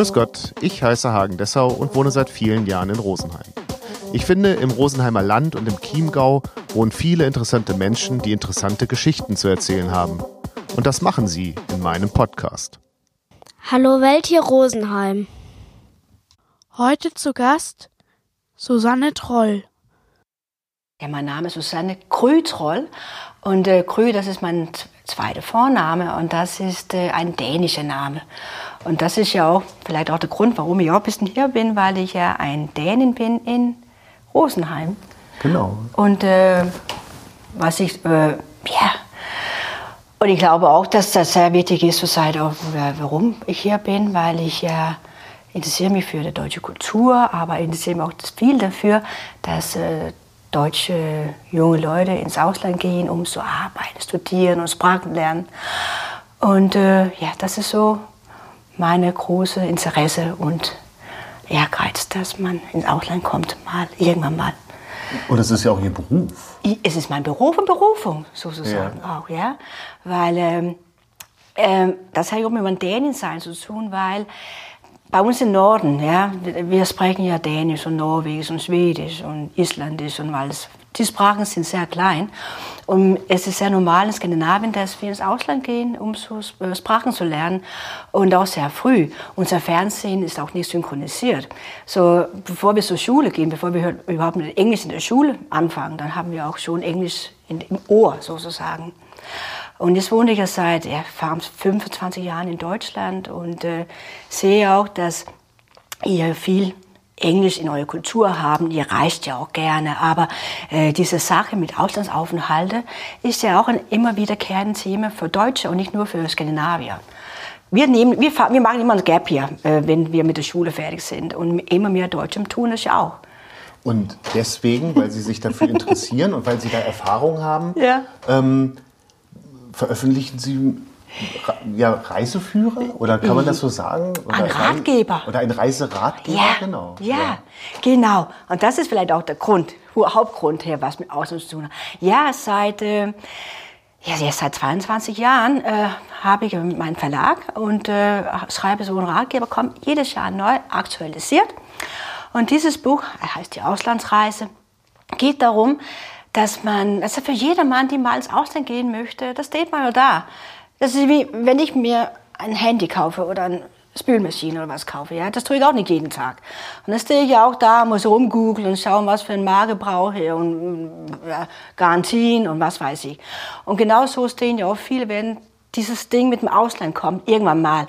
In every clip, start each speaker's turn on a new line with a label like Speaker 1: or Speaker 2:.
Speaker 1: Grüß Gott, ich heiße Hagen Dessau und wohne seit vielen Jahren in Rosenheim. Ich finde, im Rosenheimer Land und im Chiemgau wohnen viele interessante Menschen, die interessante Geschichten zu erzählen haben. Und das machen sie in meinem Podcast.
Speaker 2: Hallo Welt hier Rosenheim.
Speaker 3: Heute zu Gast Susanne Troll.
Speaker 4: Ja, mein Name ist Susanne Krütroll und äh, Krü, das ist mein zweiter Vorname und das ist äh, ein dänischer Name. Und das ist ja auch vielleicht auch der Grund, warum ich auch ein bisschen hier bin, weil ich ja ein Dänin bin in Rosenheim.
Speaker 1: Genau.
Speaker 4: Und äh, was ich, äh, ja, und ich glaube auch, dass das sehr wichtig ist, zu sagen, auch, warum ich hier bin, weil ich ja interessiere mich für die deutsche Kultur, aber interessiere mich auch viel dafür, dass äh, deutsche junge Leute ins Ausland gehen, um zu arbeiten, studieren und Sprachen lernen. Und äh, ja, das ist so meine große Interesse und Ehrgeiz, dass man ins Ausland kommt, mal irgendwann mal.
Speaker 1: Und das ist ja auch Ihr Beruf.
Speaker 4: Es ist mein Beruf und Berufung, sozusagen ja. auch, ja. Weil ähm, ähm, das hat auch mit meinem Dänen-Sein zu tun, weil bei uns im Norden, ja, wir sprechen ja Dänisch und Norwegisch und Schwedisch und Isländisch und alles. Die Sprachen sind sehr klein. Und es ist sehr normal in Skandinavien, dass wir ins Ausland gehen, um so äh, Sprachen zu lernen. Und auch sehr früh. Unser Fernsehen ist auch nicht synchronisiert. So, bevor wir zur Schule gehen, bevor wir überhaupt mit Englisch in der Schule anfangen, dann haben wir auch schon Englisch im Ohr sozusagen. Und jetzt wohne ich ja seit ja, 25 Jahren in Deutschland und äh, sehe auch, dass ihr viel Englisch in eurer Kultur haben. Ihr reist ja auch gerne. Aber äh, diese Sache mit Auslandsaufenthalte ist ja auch ein immer wiederkehrendes Thema für Deutsche und nicht nur für Skandinavier. Wir, nehmen, wir, wir machen immer ein Gap hier, äh, wenn wir mit der Schule fertig sind. Und immer mehr Deutsche tun das ja auch.
Speaker 1: Und deswegen, weil Sie sich dafür interessieren und weil Sie da Erfahrung haben,
Speaker 4: ja. ähm,
Speaker 1: veröffentlichen Sie ja, Reiseführer oder kann man das so sagen? Oder
Speaker 4: ein Ratgeber.
Speaker 1: Oder ein Reiseratgeber,
Speaker 4: ja,
Speaker 1: genau.
Speaker 4: Ja, ja, genau. Und das ist vielleicht auch der Grund, Hauptgrund her, was mit Ausland zu tun hat. Ja, seit, äh, ja, seit 22 Jahren äh, habe ich meinen Verlag und äh, schreibe so einen Ratgeber, kommt jedes Jahr neu aktualisiert. Und dieses Buch, er heißt die Auslandsreise, geht darum, dass man, also für jedermann, die mal ins Ausland gehen möchte, das steht mal da. Das ist wie, wenn ich mir ein Handy kaufe oder eine Spülmaschine oder was kaufe, ja, das tue ich auch nicht jeden Tag. Und dann stehe ich ja auch da, muss rumgoogeln und schauen, was für ein Marke brauche ich und ja, Garantien und was weiß ich. Und genau so stehen ja auch viele, wenn dieses Ding mit dem Ausland kommt, irgendwann mal.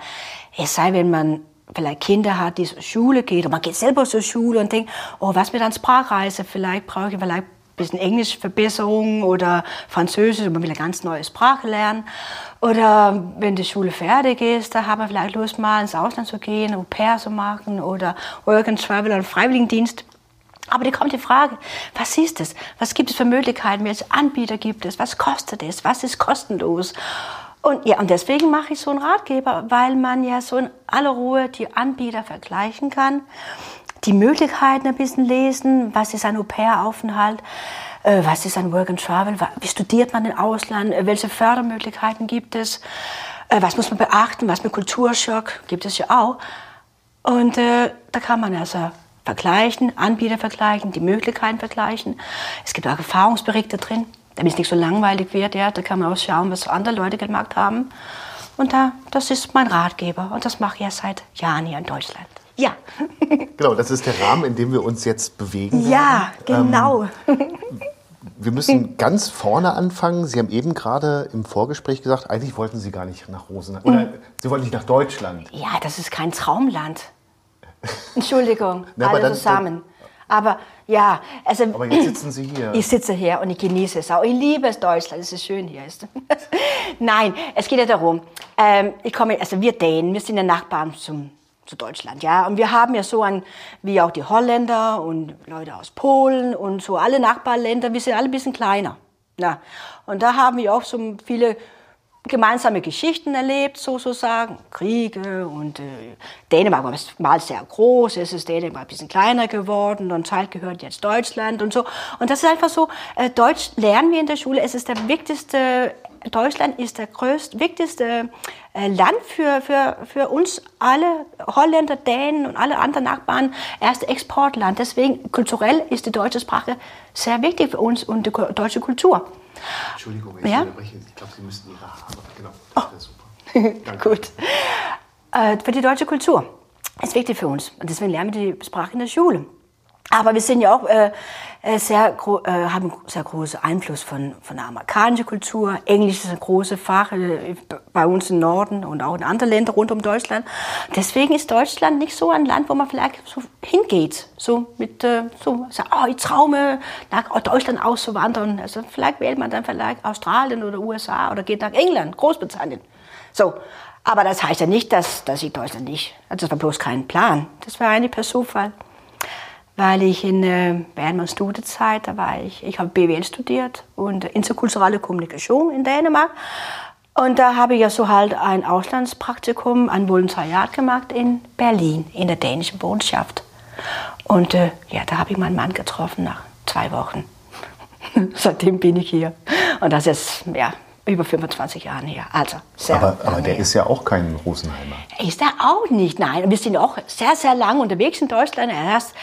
Speaker 4: Es sei, wenn man vielleicht Kinder hat, die zur Schule geht, oder man geht selber zur Schule und denkt, oh, was mit einer Sprachreise, vielleicht brauche ich vielleicht bisschen Englischverbesserung oder Französisch, man will eine ganz neue Sprache lernen. Oder wenn die Schule fertig ist, da haben wir vielleicht Lust, mal ins Ausland zu gehen, Au pair zu machen oder Work and Travel oder Freiwilligendienst. Aber da kommt die Frage, was ist es? Was gibt es für Möglichkeiten? Welche Anbieter gibt es? Was kostet es? Was ist kostenlos? Und ja, und deswegen mache ich so einen Ratgeber, weil man ja so in aller Ruhe die Anbieter vergleichen kann die Möglichkeiten ein bisschen lesen. Was ist ein Au-pair-Aufenthalt? Äh, was ist ein Work and Travel? Wie studiert man im Ausland? Äh, welche Fördermöglichkeiten gibt es? Äh, was muss man beachten? Was mit Kulturschock? Gibt es ja auch. Und äh, da kann man also vergleichen, Anbieter vergleichen, die Möglichkeiten vergleichen. Es gibt auch Erfahrungsberichte drin, damit es nicht so langweilig wird. Ja, da kann man auch schauen, was andere Leute gemacht haben. Und da, das ist mein Ratgeber und das mache ich ja seit Jahren hier in Deutschland. Ja.
Speaker 1: genau, das ist der Rahmen, in dem wir uns jetzt bewegen.
Speaker 4: Ja, genau. Ähm,
Speaker 1: wir müssen ganz vorne anfangen. Sie haben eben gerade im Vorgespräch gesagt, eigentlich wollten Sie gar nicht nach Rosenheim. Oder mhm. Sie wollten nicht nach Deutschland.
Speaker 4: Ja, das ist kein Traumland. Entschuldigung, Na, alle dann, zusammen. Aber ja, also.
Speaker 1: Aber jetzt sitzen Sie hier.
Speaker 4: Ich sitze hier und ich genieße es auch. Ich liebe es Deutschland, es ist schön hier. Nein, es geht ja darum. Ähm, ich komme, also wir Dänen, wir sind ja Nachbarn zum zu Deutschland, ja. Und wir haben ja so ein, wie auch die Holländer und Leute aus Polen und so alle Nachbarländer, wir sind alle ein bisschen kleiner. Ja. Und da haben wir auch so viele gemeinsame Geschichten erlebt, sozusagen, Kriege und äh, Dänemark war mal sehr groß, es ist Dänemark ein bisschen kleiner geworden und Zeit gehört jetzt Deutschland und so. Und das ist einfach so, äh, Deutsch lernen wir in der Schule, es ist der wichtigste Deutschland ist der größte, wichtigste äh, Land für, für, für uns alle, Holländer, Dänen und alle anderen Nachbarn, erste Exportland. Deswegen kulturell ist die deutsche Sprache sehr wichtig für uns und die deutsche Kultur.
Speaker 1: Entschuldigung, ich
Speaker 4: Ja?
Speaker 1: unterbreche. Ich glaube, Sie müssten Ihre Haare. Genau.
Speaker 4: Oh.
Speaker 1: Das super.
Speaker 4: Gut. Äh, für die deutsche Kultur ist wichtig für uns. Und deswegen lernen wir die Sprache in der Schule. Aber wir sind ja auch äh, äh, sehr, äh, haben sehr großen Einfluss von, von der amerikanischen Kultur. Englisch ist ein großes Fach äh, bei uns im Norden und auch in anderen Ländern rund um Deutschland. Deswegen ist Deutschland nicht so ein Land, wo man vielleicht so hingeht. So mit, äh, so, sagt, oh, ich traume, nach Deutschland auszuwandern. Also vielleicht wählt man dann vielleicht Australien oder USA oder geht nach England, Großbritannien. So. Aber das heißt ja nicht, dass, dass ich Deutschland nicht, also das war bloß kein Plan. Das war eigentlich per Zufall weil ich in, äh, während meiner Studienzeit, da war ich, ich habe BWL studiert und interkulturelle Kommunikation in Dänemark. Und da habe ich ja so halt ein Auslandspraktikum, ein Volontariat gemacht in Berlin, in der dänischen Botschaft. Und äh, ja, da habe ich meinen Mann getroffen nach zwei Wochen. Seitdem bin ich hier. Und das ist ja über 25 Jahre her. Also sehr
Speaker 1: Aber, aber der
Speaker 4: her.
Speaker 1: ist ja auch kein Rosenheimer.
Speaker 4: Ist er auch nicht, nein. Wir sind auch sehr, sehr lange unterwegs in Deutschland. Erst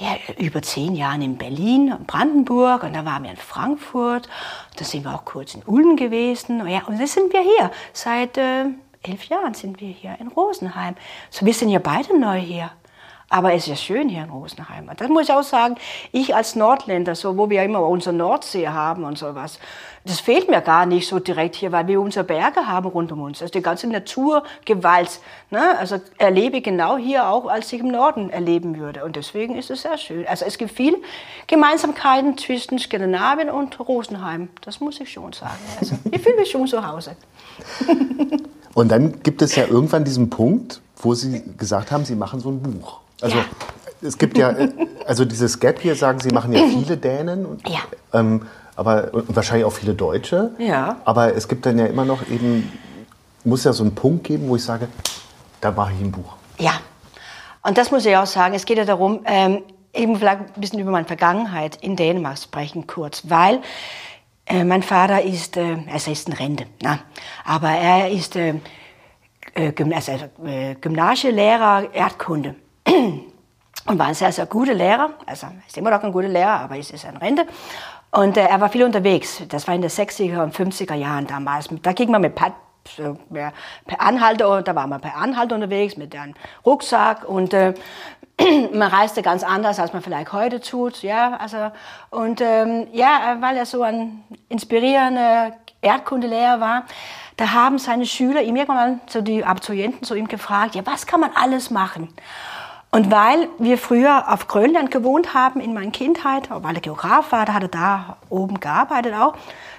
Speaker 4: ja, über zehn Jahre in Berlin und Brandenburg und dann waren wir in Frankfurt. Da sind wir auch kurz in Ulm gewesen. Ja, und jetzt sind wir hier. Seit äh, elf Jahren sind wir hier in Rosenheim. So, wir sind ja beide neu hier. Aber es ist ja schön hier in Rosenheim. Das muss ich auch sagen, ich als Nordländer, so, wo wir ja immer unsere Nordsee haben und sowas, das fehlt mir gar nicht so direkt hier, weil wir unsere Berge haben rund um uns. Also die ganze Naturgewalt, ne? also erlebe ich genau hier auch, als ich im Norden erleben würde. Und deswegen ist es sehr schön. Also es gibt viele Gemeinsamkeiten zwischen Skandinavien und Rosenheim. Das muss ich schon sagen. Also ich fühle mich schon zu Hause.
Speaker 1: Und dann gibt es ja irgendwann diesen Punkt, wo Sie gesagt haben, Sie machen so ein Buch. Also
Speaker 4: Ja.
Speaker 1: es gibt ja, äh, also dieses Gap hier sagen Sie, machen ja viele Dänen. Und,
Speaker 4: Ja.
Speaker 1: Ähm, aber und wahrscheinlich auch viele Deutsche.
Speaker 4: Ja.
Speaker 1: Aber es gibt dann ja immer noch eben, muss ja so einen Punkt geben, wo ich sage, da mache ich ein Buch.
Speaker 4: Ja, und das muss ich auch sagen. Es geht ja darum, ähm, eben vielleicht ein bisschen über meine Vergangenheit in Dänemark sprechen, kurz, weil äh, mein Vater ist, äh, also er ist in Rente, na, aber er ist äh, äh, also, äh, Gymnasielehrer Erdkunde und war ein sehr, sehr guter Lehrer. Also ist immer noch ein guter Lehrer, aber ist jetzt in Rente. Und äh, er war viel unterwegs. Das war in den 60er und 50er Jahren damals. Da ging man mit Pad, so, per Anhalter, da war man per Anhalter unterwegs mit einem Rucksack und äh, man reiste ganz anders, als man vielleicht heute tut. Ja, also, und ähm, ja, weil er so ein inspirierender Erdkundelehrer war, da haben seine Schüler ihm irgendwann, so die Abiturienten, so ihm gefragt, ja, was kann man alles machen? Und weil wir früher auf Grönland gewohnt haben in meiner Kindheit, weil er Geograf war, da hat er da oben gearbeitet auch,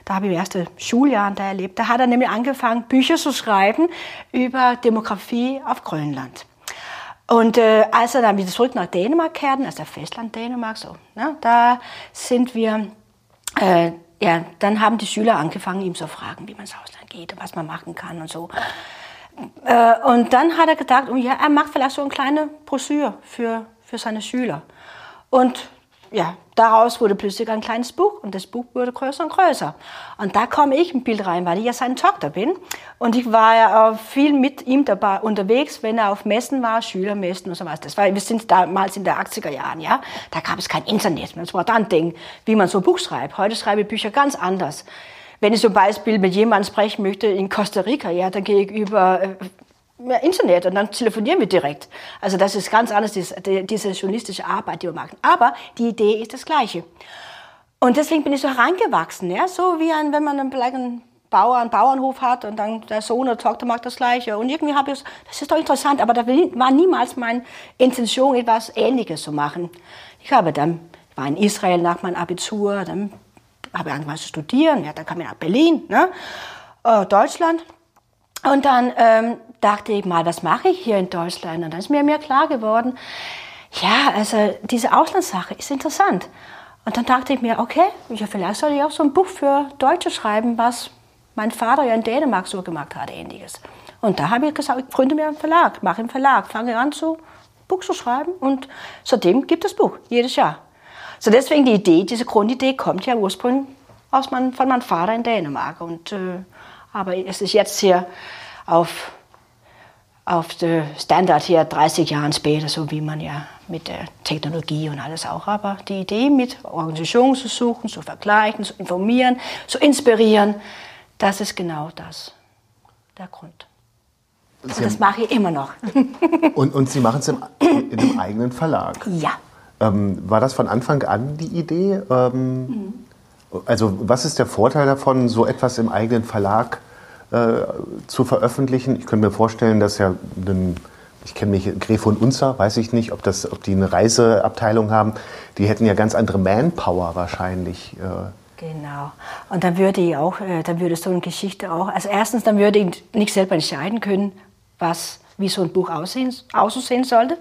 Speaker 4: da habe ich im ersten Schuljahr da erlebt, da hat er nämlich angefangen, Bücher zu schreiben über Demografie auf Grönland. Und äh, als er dann wieder zurück nach Dänemark kehrten, also Festland Dänemark, so, ne, da sind wir, äh, ja, dann haben die Schüler angefangen, ihm zu fragen, wie man ins Ausland geht und was man machen kann und so. Äh, und dann hat er gedacht, oh ja, er macht vielleicht so eine kleine Broschüre für, für seine Schüler. Und ja, daraus wurde plötzlich ein kleines Buch und das Buch wurde größer und größer. Und da komme ich im Bild rein, weil ich ja seine Tochter bin. Und ich war ja auch viel mit ihm dabei unterwegs, wenn er auf Messen war, Schülermessen und so was. Das war, wir sind damals in der 80er Jahren, ja. Da gab es kein Internet. Das war dann ein Ding, wie man so ein Buch schreibt. Heute schreibe ich Bücher ganz anders. Wenn ich zum Beispiel mit jemandem sprechen möchte in Costa Rica, ja, dann gehe ich über äh, Internet und dann telefonieren wir direkt. Also das ist ganz anders, diese, journalistische Arbeit, die wir machen. Aber die Idee ist das Gleiche. Und deswegen bin ich so hereingewachsen, ja, so wie ein, wenn man einen, vielleicht einen Bauer, einen Bauernhof hat und dann der Sohn oder Tochter macht das Gleiche. Und irgendwie habe ich, das ist doch interessant, aber da war niemals meine Intention, etwas Ähnliches zu machen. Ich habe dann, war in Israel nach meinem Abitur, dann habe angefangen zu studieren, ja, dann kam ich nach Berlin, ne, äh, Deutschland. Und dann ähm, dachte ich mal, was mache ich hier in Deutschland? Und dann ist mir mehr klar geworden, ja, also diese Auslandssache ist interessant. Und dann dachte ich mir, okay, ja, vielleicht soll ich auch so ein Buch für Deutsche schreiben, was mein Vater ja in Dänemark so gemacht hat, ähnliches. Und da habe ich gesagt, ich gründe mir einen Verlag, mache einen Verlag, fange an, ein Buch zu schreiben. Und seitdem gibt es Buch, jedes Jahr. So deswegen die Idee, diese Grundidee kommt ja ursprünglich aus mein, von meinem Vater in Dänemark. Und, äh, aber es ist jetzt hier auf, auf der Standard hier 30 Jahre später, so wie man ja mit der Technologie und alles auch. Aber die Idee mit Organisationen zu suchen, zu vergleichen, zu informieren, zu inspirieren, das ist genau das, der Grund. Und das mache ich immer noch.
Speaker 1: und, und Sie machen es im, in einem eigenen Verlag?
Speaker 4: Ja.
Speaker 1: Ähm, war das von Anfang an die Idee? Ähm, mhm. Also was ist der Vorteil davon, so etwas im eigenen Verlag äh, zu veröffentlichen? Ich könnte mir vorstellen, dass ja ein ich kenne mich, Gref und Unzer, weiß ich nicht, ob, das, ob die eine Reiseabteilung haben. Die hätten ja ganz andere Manpower wahrscheinlich. Äh.
Speaker 4: Genau. Und dann würde ich auch, äh, dann würde so eine Geschichte auch, also erstens, dann würde ich nicht selber entscheiden können, was, wie so ein Buch aussehen, aussehen sollte.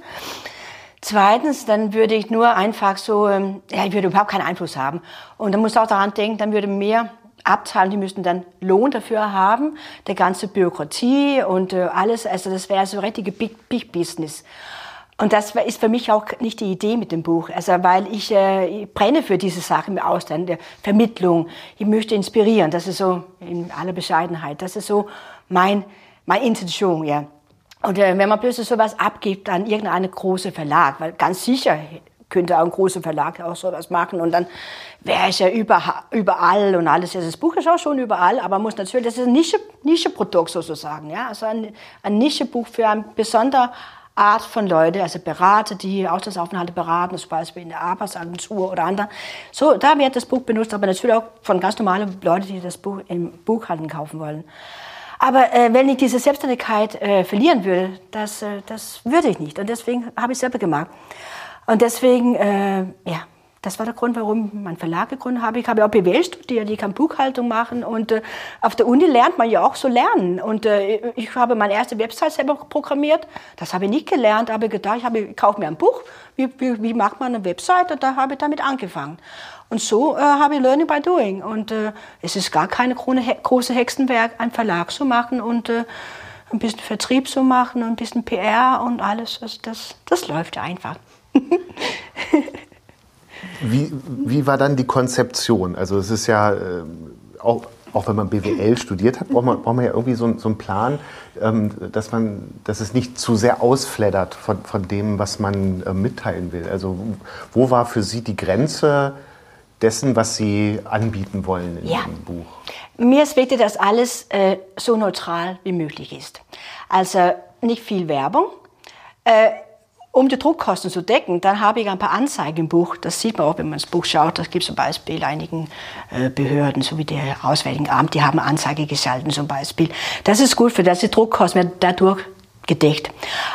Speaker 4: Zweitens, dann würde ich nur einfach so, ähm, ja, ich würde überhaupt keinen Einfluss haben. Und dann muss auch daran denken, dann würde mehr Abteilungen, die müssten dann Lohn dafür haben, der ganze Bürokratie und äh, alles. Also das wäre so richtige Big, Big Business. Und das ist für mich auch nicht die Idee mit dem Buch. Also, weil ich, äh, ich brenne für diese Sache im Ausland, der Vermittlung. Ich möchte inspirieren. Das ist so, in aller Bescheidenheit, das ist so mein, meine Intention, ja. Und äh, wenn man plötzlich sowas abgibt an irgendeinen großen Verlag, weil ganz sicher könnte auch ein großer Verlag auch sowas machen und dann wäre es ja überall und alles. das Buch ist auch schon überall, aber muss natürlich, das ist ein Nische, Nischeprodukt sozusagen, ja, also ein, ein Nischebuch für eine besondere Art von Leuten, also Berater, die Auslandsaufenthalte beraten, zum Beispiel in der Arbeitsagentur oder anderen. So, da wird das Buch benutzt, aber natürlich auch von ganz normalen Leuten, die das Buch im Buchhalten kaufen wollen. Aber äh, wenn ich diese Selbstständigkeit äh, verlieren würde, das, äh, das würde ich nicht. Und deswegen habe ich es selber gemacht. Und deswegen, äh, ja, das war der Grund, warum ich meinen Verlag gegründet habe. Ich habe auch BWL studiert, ich kann Buchhaltung machen und äh, auf der Uni lernt man ja auch so lernen. Und äh, ich habe meine erste Website selber programmiert. Das habe ich nicht gelernt, aber gedacht, ich, habe, ich kaufe mir ein Buch, wie, wie, wie macht man eine Website und da habe ich damit angefangen. Und so äh, habe ich Learning by Doing. Und äh, es ist gar keine große Hexenwerk, einen Verlag zu machen und äh, ein bisschen Vertrieb zu machen und ein bisschen PR und alles. Das, das, das läuft einfach.
Speaker 1: wie, wie war dann die Konzeption? Also es ist ja äh, auch, auch wenn man BWL studiert hat, braucht man, braucht man ja irgendwie so, so einen Plan, ähm, dass, man, dass es nicht zu sehr ausfleddert von, von dem, was man äh, mitteilen will. Also wo war für Sie die Grenze dessen, was Sie anbieten wollen in ja. Ihrem Buch?
Speaker 4: Mir ist wichtig, dass alles äh, so neutral wie möglich ist. Also nicht viel Werbung. Äh, um die Druckkosten zu decken, dann habe ich ein paar Anzeigen im Buch. Das sieht man auch, wenn man ins Buch schaut. Das gibt zum Beispiel einigen äh, Behörden, so wie der Auswärtige Amt, die haben Anzeige geschalten zum Beispiel. Das ist gut, für das die Druckkosten werden dadurch gedeckt.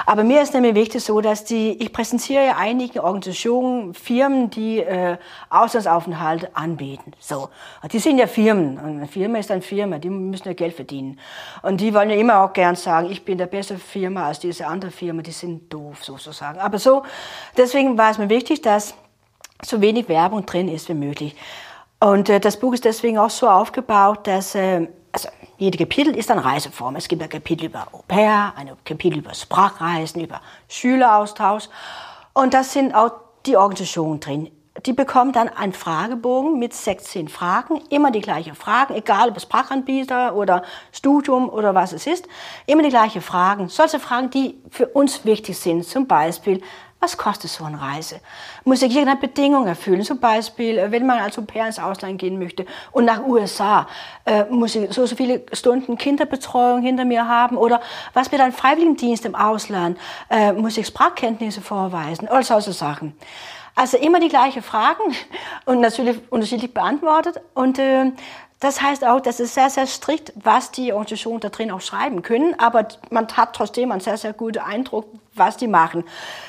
Speaker 4: Aber mir ist nämlich wichtig so, dass die, ich präsentiere ja einige Organisationen, Firmen, die äh, Auslandsaufenthalt anbieten. So. Die sind ja Firmen. Und eine Firma ist eine Firma, die müssen ja Geld verdienen. Und die wollen ja immer auch gern sagen, ich bin der beste Firma als diese andere Firma, die sind doof sozusagen. Aber so, deswegen war es mir wichtig, dass so wenig Werbung drin ist wie möglich. Und äh, das Buch ist deswegen auch so aufgebaut, dass äh, jede Kapitel ist eine Reiseform. Es gibt ein Kapitel über Au pair, ein Kapitel über Sprachreisen, über Schüleraustausch. Und das sind auch die Organisationen drin. Die bekommen dann einen Fragebogen mit 16 Fragen, immer die gleichen Fragen, egal ob Sprachanbieter oder Studium oder was es ist, immer die gleichen Fragen. Solche Fragen, die für uns wichtig sind, zum Beispiel, was kostet so eine Reise? Muss ich irgendeine Bedingung erfüllen? Zum Beispiel, äh, wenn man als Au-pair ins Ausland gehen möchte und nach USA, äh, muss ich so, so viele Stunden Kinderbetreuung hinter mir haben? Oder was mit einem Freiwilligendienst im Ausland? Äh, muss ich Sprachkenntnisse vorweisen? All solche Sachen. Also immer die gleichen Fragen und natürlich unterschiedlich beantwortet. Und äh, das heißt auch, das ist sehr, sehr strikt, was die Organisationen da drin auch schreiben können, aber man hat trotzdem einen sehr, sehr guten Eindruck, was die machen.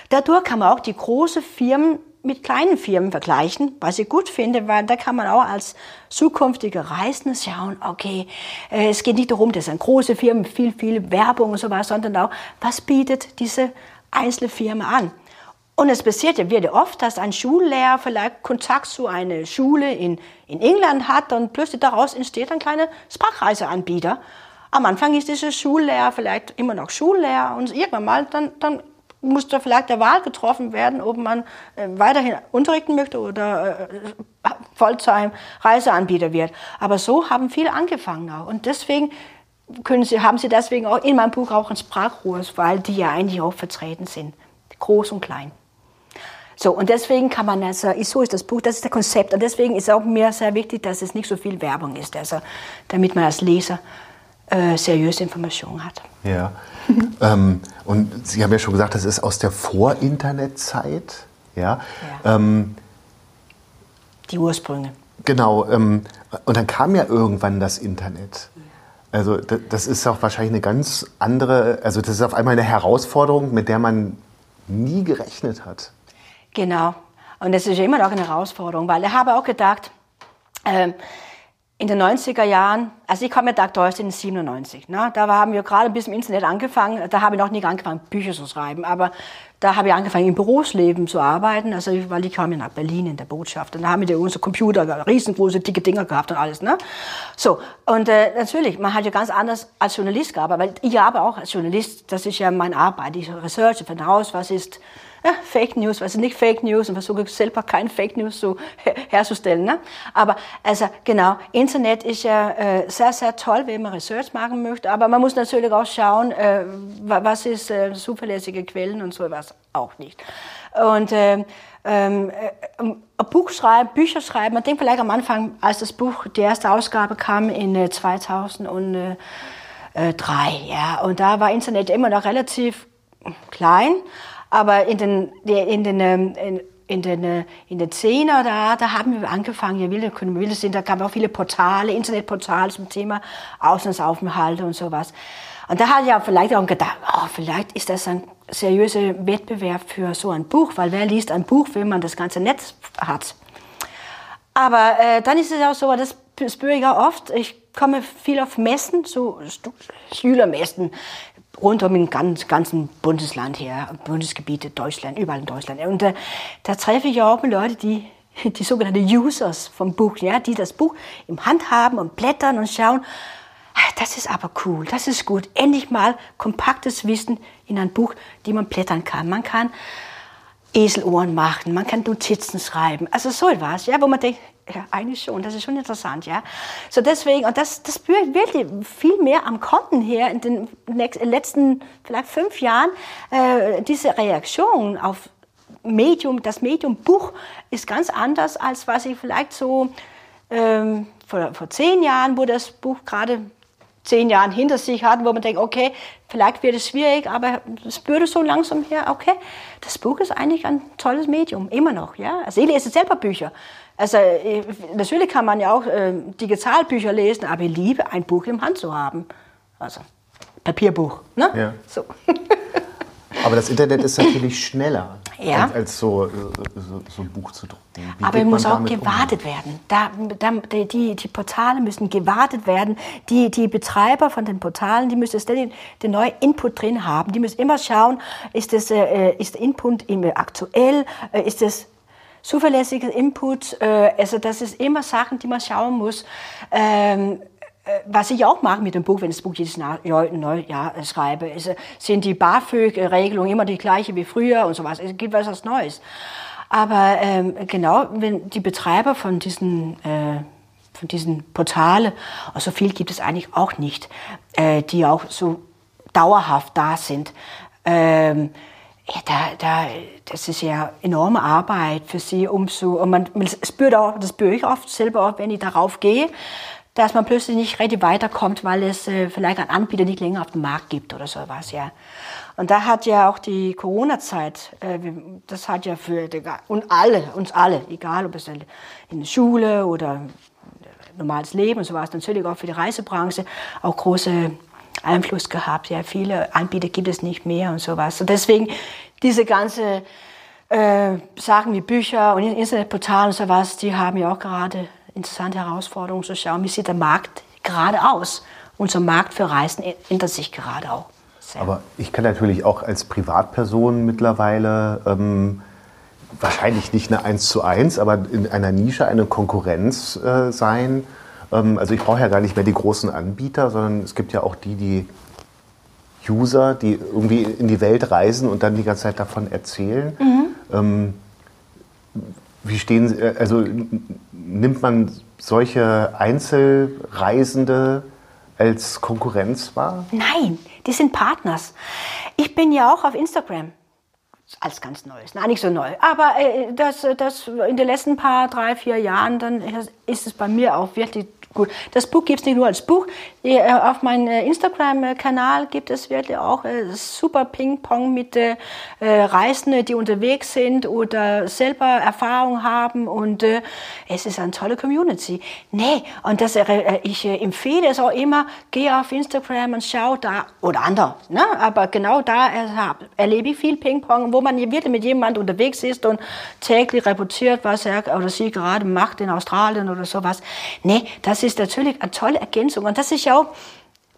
Speaker 4: Dadurch kann man auch die großen Firmen mit kleinen Firmen vergleichen, was ich gut finde, weil da kann man auch als zukünftige Reisende schauen, okay, äh, es geht nicht darum, dass ein große Firmen viel, viel Werbung und so was, sondern auch, was bietet diese einzelne Firma an? Und es passiert ja wieder oft, dass ein Schullehrer vielleicht Kontakt zu einer Schule in, in England hat und plötzlich daraus entsteht ein kleiner Sprachreiseanbieter. Am Anfang ist dieser Schullehrer vielleicht immer noch Schullehrer und irgendwann mal dann, dann muss da vielleicht der Wahl getroffen werden, ob man äh, weiterhin unterrichten möchte oder äh, Vollzeit Reiseanbieter wird. Aber so haben viele angefangen auch. Und deswegen können sie, haben sie deswegen auch in meinem Buch auch ein Sprachkurs, weil die ja eigentlich auch vertreten sind. Groß und klein. So, und deswegen kann man, also, so ist das Buch, das ist das Konzept. Und deswegen ist auch mir sehr wichtig, dass es nicht so viel Werbung ist, also, damit man als Leser äh, seriöse Informationen hat.
Speaker 1: Ja. ähm, und Sie haben ja schon gesagt, das ist aus der Vor-Internet-Zeit. Ja. ja. Ähm,
Speaker 4: Die Ursprünge.
Speaker 1: Genau. Ähm, und dann kam ja irgendwann das Internet. Also das ist auch wahrscheinlich eine ganz andere, also das ist auf einmal eine Herausforderung, mit der man nie gerechnet hat.
Speaker 4: Genau. Und das ist immer noch eine Herausforderung, weil ich habe auch gedacht, äh, in den 90er Jahren, also ich komme ja Deutsch in 97, ne? da haben wir gerade ein bisschen im Internet angefangen, da habe ich noch nie angefangen, Bücher zu schreiben, aber da habe ich angefangen, im Berufsleben zu arbeiten, also weil ich kam ja nach Berlin in der Botschaft und da haben wir unsere Computer, riesengroße, dicke Dinger gehabt und alles, ne? So, und äh, natürlich, man hat ja ganz anders als Journalist gearbeitet, weil ich arbeite auch als Journalist, das ist ja meine Arbeit, ich researche von heraus, was ist ja, Fake News, was ist nicht Fake News und versuche selber kein Fake News so herzustellen. Ne? Aber also genau, Internet ist ja äh, sehr, sehr toll, wenn man Research machen möchte, aber man muss natürlich auch schauen, äh, was ist äh, zuverlässige Quellen und so was auch nicht. Und ähm, ähm, äh, Buch schreiben, Bücher schreiben, man denkt vielleicht am Anfang, als das Buch, die erste Ausgabe kam in 2003, äh, ja, und da war Internet immer noch relativ klein aber in den, in den, ähm, in, in den, äh, in den Zehner, da, da haben wir angefangen, ja, Wilde Wilde sind, da gab es auch viele Portale, Internetportale zum Thema Auslandsaufenthalte und sowas. Und da hat ich ja vielleicht auch gedacht, oh, vielleicht ist das ein seriöser Wettbewerb für so ein Buch, weil wer liest ein Buch, wenn man das ganze Netz hat? Aber äh, dann ist es auch so, das spüre ich auch oft, ich komme viel auf Messen, so Schülermessen, rund um den ganzen Bundesland her, Bundesgebiete, Deutschland, überall in Deutschland. Und äh, da treffe ich auch mit Leuten, die, die sogenannten Users vom Buch, ja, die das Buch im Hand haben und blättern und schauen, ah, das ist aber cool, das ist gut. Endlich mal kompaktes Wissen in ein Buch, die man blättern kann. Man kann Eselohren machen, man kann Notizen schreiben, also so etwas, ja, wo man denkt, ja, eigentlich schon. Das ist schon interessant, ja. So deswegen, und das, das wirklich viel mehr am Konten her in den letzten vielleicht fünf Jahren. Äh, diese Reaktion auf Medium, das Medium Buch ist ganz anders, als was ich vielleicht so ähm, vor, vor zehn Jahren, wo das Buch gerade zehn Jahren hinter sich hat, wo man denkt, okay, vielleicht wird es schwierig, aber es würde so langsam her, okay, das Buch ist eigentlich ein tolles Medium, immer noch, ja. Also ich lese selber Bücher. Also äh, natürlich kann man ja auch äh, Digitalbücher lesen, aber ich liebe ein Buch im Hand zu haben. Also Papierbuch, ne?
Speaker 1: Ja. So. Aber das Internet ist natürlich schneller, ja. als, als so, äh, so, so, ein Buch zu drucken.
Speaker 4: Wie Aber es muss auch gewartet um? werden. Da, da, die, die Portale müssen gewartet werden. Die, die Betreiber von den Portalen, die müssen den, den neuen Input drin haben. Die müssen immer schauen, ist, das, äh, ist der Input immer aktuell, äh, ist das zuverlässiger Input. Äh, also das ist immer Sachen, die man schauen muss. Ähm, äh, was ich auch mache mit dem Buch, wenn ich das Buch jedes Jahr neu ja, schreibe, ist, sind die BAföG-Regelungen immer die gleiche wie früher und sowas. Es gibt was Neues. Aber ähm, genau, wenn die Betreiber von diesen, äh, von diesen Portalen, so viel gibt es eigentlich auch nicht, äh, die auch so dauerhaft da sind. Ähm, ja, da, da, das ist ja enorme Arbeit für sie, um so, und man, man spürt auch, das spüre ich oft selber auch, wenn ich darauf gehe, dass man plötzlich nicht richtig weiterkommt, weil es äh, vielleicht einen Anbieter nicht länger auf dem Markt gibt oder sowas, ja. Und da hat ja auch die Corona-Zeit, äh, das hat ja für und alle, uns alle, egal ob es in der Schule oder normales Leben und sowas, natürlich auch für die Reisebranche, auch große Einfluss gehabt. Ja, viele Anbieter gibt es nicht mehr und sowas. Und deswegen diese ganze äh, Sachen wie Bücher und Internetportale und sowas, die haben ja auch gerade interessante Herausforderungen zu schauen, wie sieht der Markt gerade aus. Unser Markt für Reisen ändert sich gerade auch.
Speaker 1: Sehr. Aber ich kann natürlich auch als Privatperson mittlerweile ähm, wahrscheinlich nicht eine 1 zu 1, aber in einer Nische eine Konkurrenz äh, sein. Ähm, also ich brauche ja gar nicht mehr die großen Anbieter, sondern es gibt ja auch die, die User, die irgendwie in die Welt reisen und dann die ganze Zeit davon erzählen. Mhm. Ähm, wie stehen Sie, also nimmt man solche Einzelreisende als Konkurrenz wahr?
Speaker 4: Nein, die sind Partners. Ich bin ja auch auf Instagram als ganz Neues. Nein, nicht so neu. Aber äh, das, das in den letzten paar, drei, vier Jahren, dann ist es bei mir auch wirklich Gut, das Buch gibt es nicht nur als Buch. Äh, auf meinem äh, Instagram-Kanal gibt es wirklich auch äh, super Ping-Pong mit Reisenden, die unterwegs sind oder selber Erfahrung haben. Und es ist eine tolle Community. Nee, und das, ich empfehle es auch immer, geh auf Instagram und schau da, oder andere, ne? aber genau da erlebe ich viel Ping-Pong, wo man wirklich mit jemandem unterwegs ist und täglich reportiert, was er oder sie gerade macht in Australien oder sowas. Nee, das ist ist natürlich eine tolle Ergänzung. Und das ist ja auch,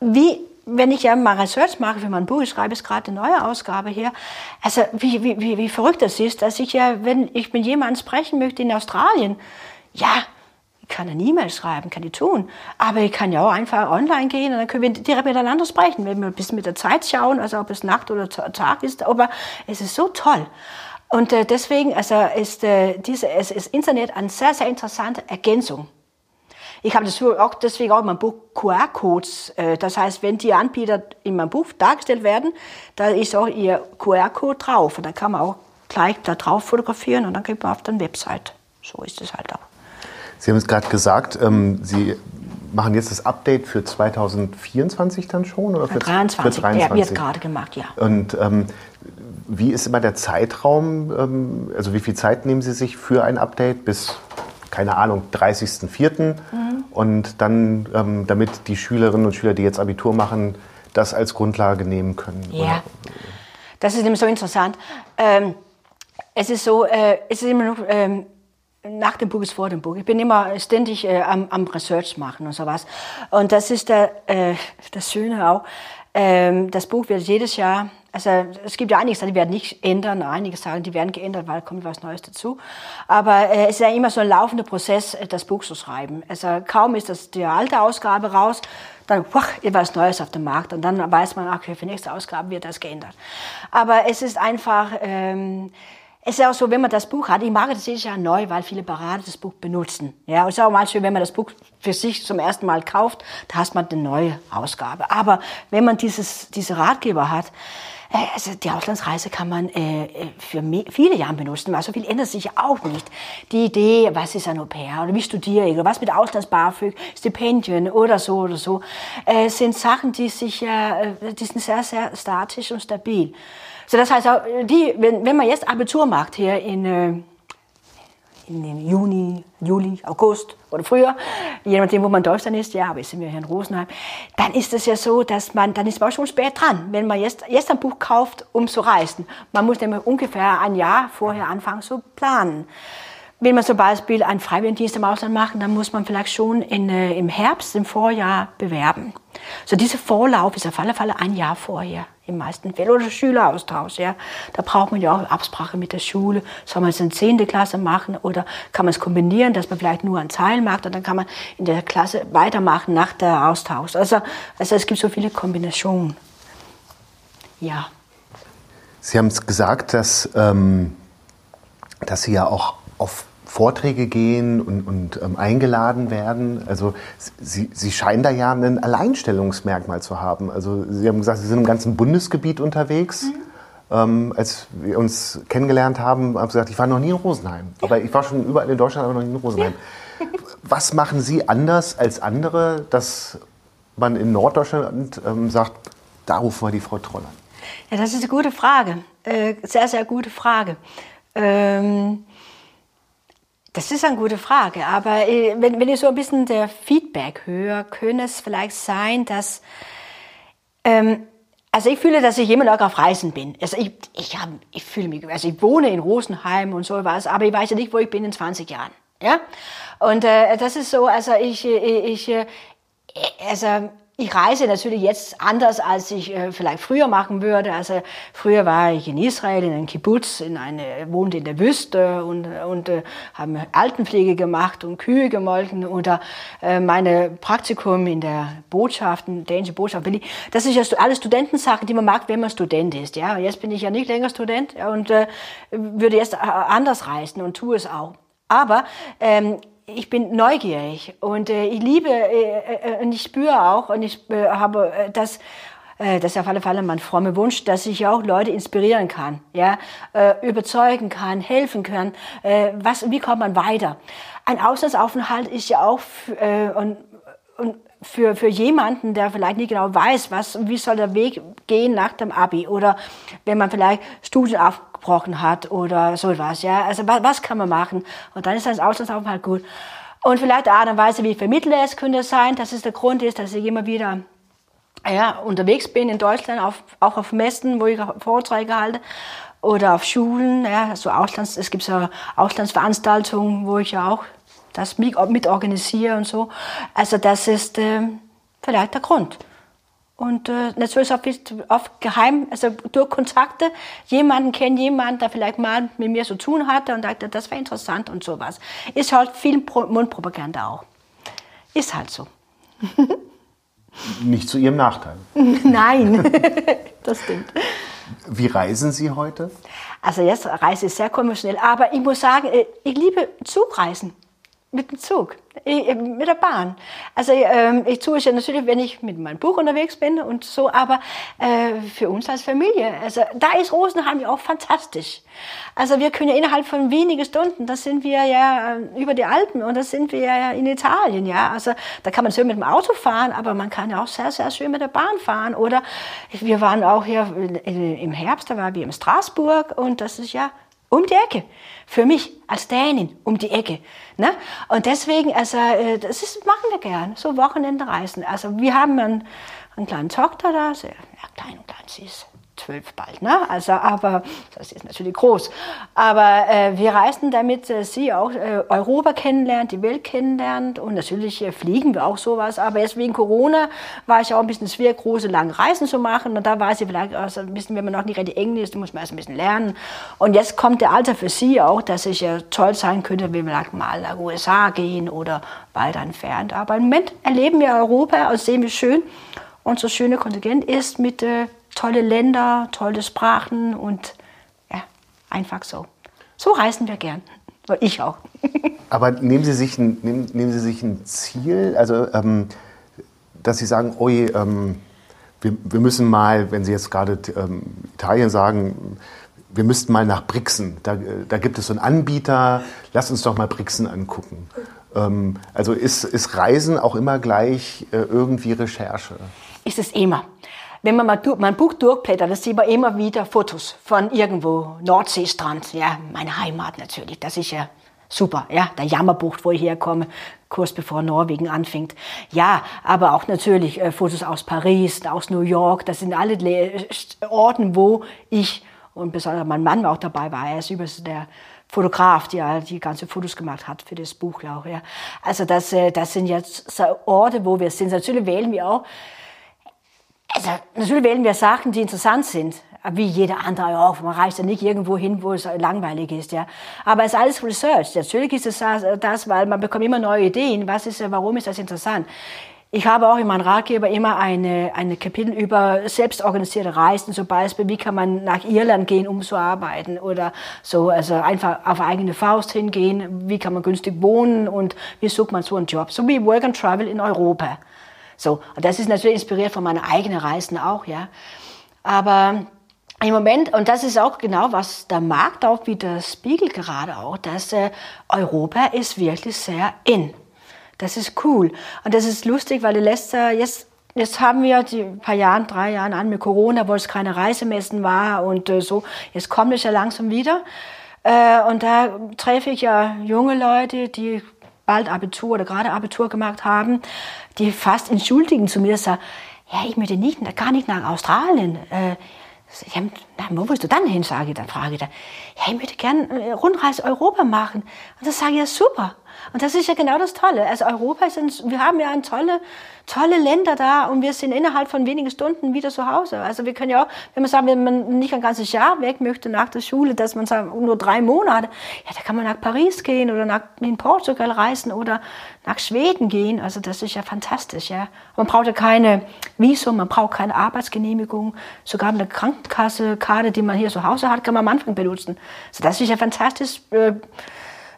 Speaker 4: wie wenn ich ja mal Research mache für mein Buch, ich schreibe es gerade eine neue Ausgabe hier, also wie, wie, wie, wie verrückt das ist, dass ich ja, wenn ich mit jemandem sprechen möchte in Australien, ja, ich kann eine E-Mail schreiben, kann ich tun. Aber ich kann ja auch einfach online gehen und dann können wir direkt miteinander sprechen, wenn wir ein bisschen mit der Zeit schauen, also ob es Nacht oder Tag ist. Aber es ist so toll. Und äh, deswegen also ist, äh, diese, es ist Internet eine sehr, sehr interessante Ergänzung ich habe das auch deswegen auch in meinem Buch QR-Codes. Äh, das heißt, wenn die Anbieter in meinem Buch dargestellt werden, da ist auch ihr QR-Code drauf. Und dann kann man auch gleich da drauf fotografieren und dann geht man auf die Website. So ist es halt auch.
Speaker 1: Sie haben es gerade gesagt, ähm, Sie machen jetzt das Update für 2024 dann schon? Oder für
Speaker 4: 23. Für 23? Ja, wird gerade gemacht, ja.
Speaker 1: Und ähm, wie ist immer der Zeitraum? Ähm, also wie viel Zeit nehmen Sie sich für ein Update bis keine Ahnung, 30.04. Mhm. Und dann, ähm, damit die Schülerinnen und Schüler, die jetzt Abitur machen, das als Grundlage nehmen können.
Speaker 4: Ja, oder? das ist nämlich so interessant. Ähm, es ist so, äh, es ist immer noch, ähm, nach dem Buch ist vor dem Buch. Ich bin immer ständig äh, am, am, Research machen und sowas. Und das ist der, äh, das Schöne auch. Ähm, das Buch wird jedes Jahr also es gibt ja einige Sachen, die werden nicht ändern, einige Sachen, die werden geändert, weil kommt was Neues dazu. Aber äh, es ist ja immer so ein laufender Prozess, äh, das Buch zu schreiben. Also kaum ist das die alte Ausgabe raus, dann wach, etwas Neues auf dem Markt und dann weiß man, okay, für nächste Ausgabe wird das geändert. Aber es ist einfach... Ähm, es ist auch so, wenn man das Buch hat, ich mag das jedes Jahr neu, weil viele Berater das Buch benutzen. Ja, und es ist auch mal schön, wenn man das Buch für sich zum ersten Mal kauft, da hat man eine neue Ausgabe. Aber wenn man dieses, diese Ratgeber hat, also die Auslandsreise kann man äh, für viele Jahre benutzen, weil so viel ändert sich auch nicht. Die Idee, was ist ein Au-pair oder wie studiere ich oder was mit Auslands-BAföG, Stipendien oder so oder so, äh, sind Sachen, die sich äh, die sind sehr, sehr statisch und stabil. So das heißt, auch die, wenn, wenn man jetzt Abitur macht hier in äh, in den Juni, Juli, August oder früher, je nachdem, wo man in Deutschland ist, ja, aber jetzt sind wir hier in Rosenheim, dann ist es ja so, dass man, dann ist man schon spät dran, wenn man jetzt, jetzt ein Buch kauft, um zu reisen. Man muss nämlich ungefähr ein Jahr vorher anfangen zu planen. Will man zum Beispiel einen Freiwilligendienst im Ausland machen, dann muss man vielleicht schon in, äh, im Herbst, im Vorjahr bewerben. So dieser Vorlauf ist auf alle Fälle ein Jahr vorher, im meisten Fällen. Oder Schüleraustausch, ja. Da braucht man ja auch Absprache mit der Schule. Soll man es in zehnte Klasse machen oder kann man es kombinieren, dass man vielleicht nur einen Teil macht und dann kann man in der Klasse weitermachen nach der Austausch. Also, also es gibt so viele Kombinationen. Ja.
Speaker 1: Sie haben es gesagt, dass, ähm, dass Sie ja auch auf Vorträge gehen und, und ähm, eingeladen werden. Also Sie, Sie scheinen da ja ein Alleinstellungsmerkmal zu haben. Also Sie haben gesagt, Sie sind im ganzen Bundesgebiet unterwegs. Mhm. Ähm, als wir uns kennengelernt haben, haben Sie gesagt, ich war noch nie in Rosenheim. Ja. Aber ich war schon überall in Deutschland, aber noch nie in Rosenheim. Ja. Was machen Sie anders als andere, dass man in Norddeutschland ähm, sagt, da rufen wir die Frau Troller?
Speaker 4: Ja, das ist eine gute Frage. Äh, sehr, sehr gute Frage. Ähm das ist eine gute Frage, aber äh, wenn, wenn ich so ein bisschen der Feedback höre, könnte es vielleicht sein, dass ähm, also ich fühle, dass ich immer noch auf Reisen bin. Also ich, ich, hab, ich fühle mich, also ich wohne in Rosenheim und so was, aber ich weiß ja nicht, wo ich bin in 20 Jahren. Ja? Und äh, das ist so, also ich, ich, ich also ich reise natürlich jetzt anders, als ich äh, vielleicht früher machen würde. Also früher war ich in Israel in einem Kibbutz, in eine, wohnte in der Wüste und, und äh, haben Altenpflege gemacht und Kühe gemolken oder äh, meine Praktikum in der Botschaft, dänische Botschaft. Das ist ja alles Studentensachen, die man mag, wenn man Student ist. Ja, jetzt bin ich ja nicht länger Student und äh, würde jetzt äh, anders reisen und tue es auch. Aber ähm, ich bin neugierig und äh, ich liebe äh, äh, und ich spüre auch und ich äh, habe äh, das äh, das ist auf alle Fälle mein frommer Wunsch, dass ich auch Leute inspirieren kann, ja, äh, überzeugen kann, helfen kann. Äh, was, wie kommt man weiter? Ein Auslandsaufenthalt ist ja auch äh, und, und für, für jemanden, der vielleicht nicht genau weiß, was, wie soll der Weg gehen nach dem Abi oder wenn man vielleicht Studien abgebrochen hat oder so etwas, ja. Also was, was kann man machen? Und dann ist das Auslandsaufenthalt gut. Und vielleicht eine Art und Weise, wie ich vermittle es, könnte sein, dass es der Grund ist, dass ich immer wieder ja, unterwegs bin in Deutschland, auf, auch auf Messen, wo ich Vorträge halte oder auf Schulen, ja, so Auslands, es gibt so Auslandsveranstaltungen, wo ich ja auch das mit, mit organisiere und so. Also das ist äh, vielleicht der Grund. Und äh, natürlich auch oft geheim, also durch Kontakte, jemanden kennt jemanden, der vielleicht mal mit mir so zu tun hatte und dachte, das wäre interessant und sowas. Ist halt viel Mundpropaganda auch. Ist halt so.
Speaker 1: Nicht zu Ihrem Nachteil.
Speaker 4: Nein, das stimmt.
Speaker 1: Wie reisen Sie heute?
Speaker 4: Also jetzt reise ich sehr konventionell, aber ich muss sagen, äh, ich liebe Zugreisen mit dem Zug, ich, mit der Bahn. Also ähm, ich tue es ja natürlich, wenn ich mit meinem Buch unterwegs bin und so, aber äh, für uns als Familie, also da ist Rosenheim ja auch fantastisch. Also wir können ja innerhalb von wenigen Stunden, das sind wir ja äh, über die Alpen und das sind wir ja in Italien, ja. Also da kann man schön mit dem Auto fahren, aber man kann ja auch sehr, sehr schön mit der Bahn fahren. Oder wir waren auch hier im Herbst, da waren wir in Straßburg und das ist ja um die Ecke. Für mich als Dänin um die Ecke. Ne? Und deswegen, also, äh, das ist, machen wir gern, so Wochenendreisen. Also wir haben einen, einen kleinen Tochter da, sehr ja, klein und sie ist zwölf bald, ne? Also, aber das ist natürlich groß. Aber äh, wir reisen damit, äh, sie auch äh, Europa kennenlernt, die Welt kennenlernt und natürlich äh, fliegen wir auch sowas. Aber jetzt wegen Corona war ich auch ein bisschen schwer, große, lange Reisen zu machen. Und da war sie vielleicht also ein bisschen, wenn man noch nicht richtig Englisch, da muss man erst ein bisschen lernen. Und jetzt kommt der Alter für sie auch, dass es ja toll sein könnte, wenn wir mal nach USA gehen oder weiter entfernt. Aber im Moment erleben wir Europa und sehen wir schön. Und so schöne Kontingent ist mit äh, tolle Länder, tolle Sprachen und ja, einfach so. So reisen wir gern. Ich auch.
Speaker 1: Aber nehmen Sie sich ein, nehmen, nehmen Sie sich ein Ziel, also ähm, dass Sie sagen, oi, ähm, wir, wir, müssen mal, wenn Sie jetzt gerade ähm, Italien sagen, wir müssten mal nach Brixen. Da, da, gibt es so einen Anbieter, lass uns doch mal Brixen angucken. Ähm, also ist, ist Reisen auch immer gleich äh, irgendwie Recherche?
Speaker 4: Ist es immer wenn man mal mein Buch durchblättert, dann sieht man immer wieder Fotos von irgendwo, Nordseestrand, ja, meine Heimat natürlich, das ist ja super, ja, der Jammerbucht, wo ich herkomme, kurz bevor Norwegen anfängt. Ja, aber auch natürlich äh, Fotos aus Paris, aus New York, das sind alle Orten, wo ich und besonders mein Mann auch dabei war, er ist übrigens der Fotograf, der die ganze Fotos gemacht hat für das Buch auch. Ja. Also das, äh, das sind jetzt Orte, wo wir sind. Natürlich wählen wir auch also, natürlich wählen wir Sachen, die interessant sind. Wie jeder andere auch. Man reist ja nicht irgendwo hin, wo es langweilig ist, ja. Aber es ist alles Research. Natürlich ist es das, weil man bekommt immer neue Ideen. Was ist, warum ist das interessant? Ich habe auch in meinem Ratgeber immer eine, eine Kapitel über selbstorganisierte Reisen, zum Beispiel, wie kann man nach Irland gehen, um zu arbeiten oder so, also einfach auf eigene Faust hingehen, wie kann man günstig wohnen und wie sucht man so einen Job, so wie Work and Travel in Europa. So, und das ist natürlich inspiriert von meinen eigenen Reisen auch, ja. Aber im Moment, und das ist auch genau, was der Markt auch wieder spiegelt gerade auch, dass äh, Europa ist wirklich sehr in. Das ist cool. Und das ist lustig, weil die letzte, jetzt, jetzt haben wir die paar Jahren, drei Jahren an mit Corona, wo es keine Reisemessen war und äh, so. Jetzt kommt es ja langsam wieder. Äh, und da treffe ich ja junge Leute, die bald Abitur oder gerade Abitur gemacht haben, die fast entschuldigen zu mir, sagen, ja, ich möchte nicht, gar nicht nach Australien. Äh, ja, wo willst du dann hin, sage ich dann, frage ich dann. Ja, ich möchte gerne äh, Rundreise Europa machen. Und dann sage ich, ja, super. Und das ist ja genau das Tolle. Also Europa ist, ein, wir haben ja ein tolle, tolle Länder da und wir sind innerhalb von wenigen Stunden wieder zu Hause. Also wir können ja auch, wenn man sagt, wenn man nicht ein ganzes Jahr weg möchte nach der Schule, dass man sagt, nur drei Monate, ja, da kann man nach Paris gehen oder nach, in Portugal reisen oder nach Schweden gehen. Also das ist ja fantastisch, ja. Man braucht ja keine Visum, man braucht keine Arbeitsgenehmigung. Sogar eine Krankenkasse, Karte, die man hier zu Hause hat, kann man am Anfang benutzen. Also das ist ja fantastisch äh,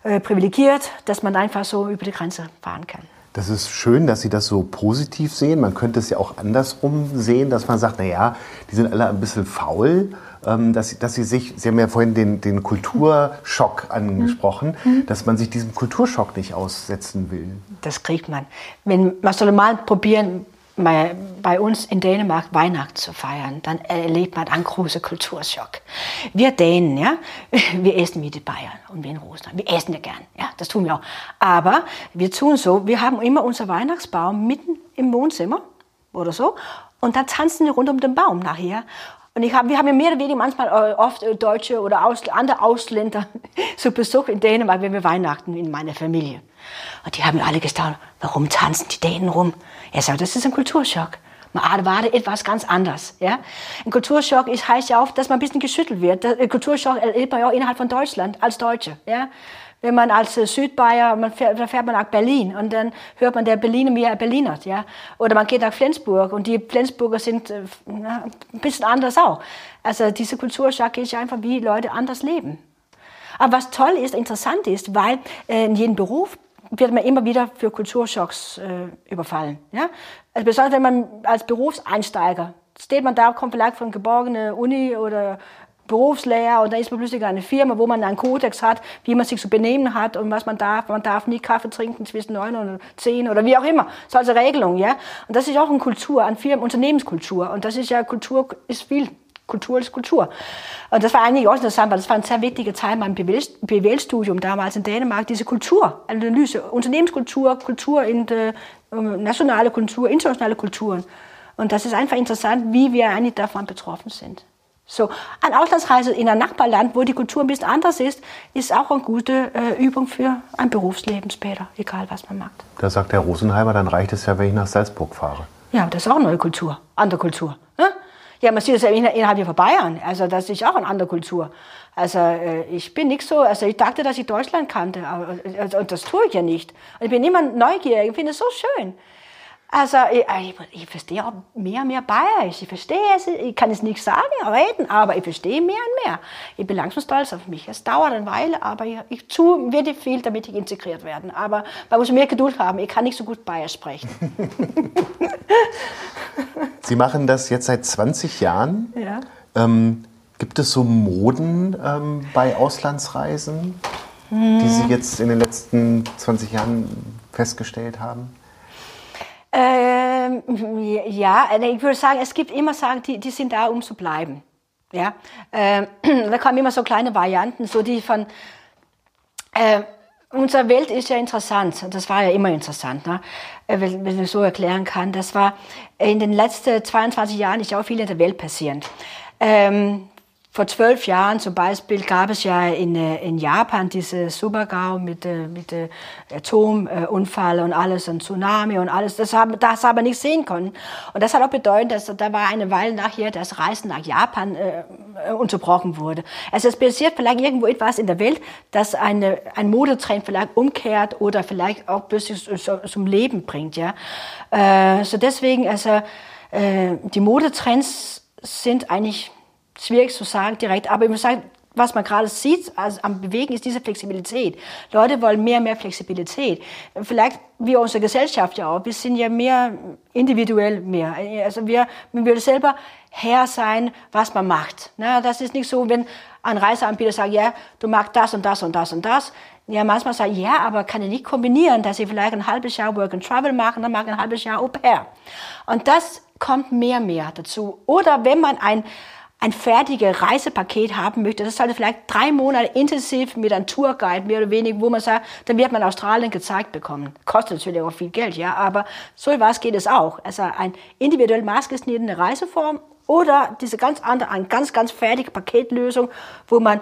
Speaker 4: äh, privilegiert, dass man einfach so über die Grenze fahren kann.
Speaker 1: Das ist schön, dass Sie das so positiv sehen. Man könnte es ja auch andersrum sehen, dass man sagt, na ja, die sind alle ein bisschen faul. Ähm, dass, dass sie sich, Sie haben ja vorhin den, den Kulturschock angesprochen, mhm. dass man sich diesem Kulturschock nicht aussetzen will.
Speaker 4: Das kriegt man. Wenn, man soll mal probieren, bei, bei uns in Dänemark Weihnachten zu feiern, dann erlebt man einen großen Kulturschock. Wir Dänen, ja, wir essen wie die Bayern und wie in Russland. Wir essen ja gern, ja, das tun wir auch. Aber wir tun so, wir haben immer unser Weihnachtsbaum mitten im Wohnzimmer oder so und dann tanzen wir rund um den Baum nachher. Und ich hab, wir haben ja mehr oder weniger manchmal äh, oft äh, Deutsche oder Aus, andere Ausländer zu Besuch in Dänemark, wenn wir Weihnachten in meiner Familie. Und die haben alle gestaunt, warum tanzen die Dänen rum? Er sagt, das ist ein Kulturschock. Man erwartet etwas ganz anderes. Ja? Ein Kulturschock ist, heißt ja auch, dass man ein bisschen geschüttelt wird. Der Kulturschock erlebt man ja auch innerhalb von Deutschland als Deutsche. Ja? Wenn man als äh, Südbayer, man fährt, dann fährt man nach Berlin und dann hört man der Berliner wie er Berlinert. Ja? Oder man geht nach Flensburg und die Flensburger sind äh, na, ein bisschen anders auch. Also diese Kulturschock ist einfach, wie Leute anders leben. Aber was toll ist, interessant ist, weil äh, in jedem Beruf wird man immer wieder für Kulturschocks äh, überfallen. Ja? Also besonders wenn man als Berufseinsteiger steht man da, kommt vielleicht von geborgener Uni oder Berufslehrer und dann ist man plötzlich eine Firma, wo man einen Kodex hat, wie man sich zu benehmen hat und was man darf. Man darf nie Kaffee trinken zwischen neun und zehn oder wie auch immer. Das ist also Regelung, ja. Und das ist auch eine Kultur, eine Firmen, Unternehmenskultur. Und das ist ja Kultur, ist viel Kultur ist Kultur. Und das war eigentlich auch interessant, weil das war ein sehr wichtiger Teil meinem BWL-Studium damals in Dänemark, diese Kulturanalyse, Unternehmenskultur, Kultur in der, ähm, nationale Kultur, internationale Kulturen. Und das ist einfach interessant, wie wir eigentlich davon betroffen sind. So, eine Auslandsreise in ein Nachbarland, wo die Kultur ein bisschen anders ist, ist auch eine gute äh, Übung für ein Berufsleben später, egal was man macht.
Speaker 1: Da sagt der Rosenheimer, dann reicht es ja, wenn ich nach Salzburg fahre.
Speaker 4: Ja, das ist auch eine neue Kultur, andere Kultur. Ne? Ja, man sieht es ja innerhalb von Bayern. Also das ist auch eine andere Kultur. Also äh, ich bin nicht so, also ich dachte, dass ich Deutschland kannte, aber, also, und das tue ich ja nicht. Und ich bin immer neugierig, ich finde es so schön. Also ich, ich, verstehe auch mehr und mehr Bayerisch. Ich verstehe es, ich kann es nicht sagen, reden, aber ich verstehe mehr und mehr. Ich bin langsam stolz auf mich. Es dauert eine Weile, aber ich, ich tue wirklich viel, damit ich integriert werde. Aber man muss mehr Geduld haben. Ich kann nicht so gut Bayerisch sprechen.
Speaker 1: Sie machen das jetzt seit 20 Jahren.
Speaker 4: Ja.
Speaker 1: Ähm, gibt es so Moden ähm, bei Auslandsreisen, hm. die Sie jetzt in den letzten 20 Jahren festgestellt haben?
Speaker 4: Ähm, ja, also ich würde sagen, es gibt immer Sachen, die, die sind da, um zu bleiben. Ja, ähm, da kommen immer so kleine Varianten, so die von äh, unsere Welt ist ja interessant. Das war ja immer interessant, ne? Äh, wenn, wenn ich so erklären kann. Das war in den letzten 22 Jahren ist ja auch viel in der Welt passiert. Ähm, vor zwölf Jahren zum Beispiel gab es ja in, äh, in Japan diese Supergau mit, äh, mit äh, Atomunfall und alles und Tsunami und alles. Das haben das aber nicht sehen können. Und das hat auch bedeutet, dass da war eine Weile nachher das Reisen nach Japan äh, unterbrochen wurde. Also es passiert vielleicht irgendwo etwas in der Welt, dass eine, ein Modetrend vielleicht umkehrt oder vielleicht auch plötzlich zum Leben bringt. Ja, äh, so deswegen also äh, die Modetrends sind eigentlich schwierig zu sagen direkt, aber ich muss sagen, was man gerade sieht also am Bewegen, ist diese Flexibilität. Leute wollen mehr mehr Flexibilität. Vielleicht wie unsere Gesellschaft ja auch. Wir sind ja mehr individuell mehr. Also wir, man will selber Herr sein, was man macht. Na, das ist nicht so, wenn ein Reiseanbieter sagt, ja, du magst das und das und das und das. Ja, manchmal sagt, ja, aber kann ich nicht kombinieren, dass ich vielleicht ein halbes Jahr Work and Travel mache, dann mache ich ein halbes Jahr Au pair. Und das kommt mehr mehr dazu. Oder wenn man ein ein fertiges Reisepaket haben möchte, das sollte vielleicht drei Monate intensiv mit einem Tourguide, mehr oder weniger, wo man sagt, dann wird man Australien gezeigt bekommen. Kostet natürlich auch viel Geld, ja, aber so was geht es auch. Also ein individuell maßgeschnittene Reiseform oder diese ganz andere, eine ganz, ganz fertige Paketlösung, wo man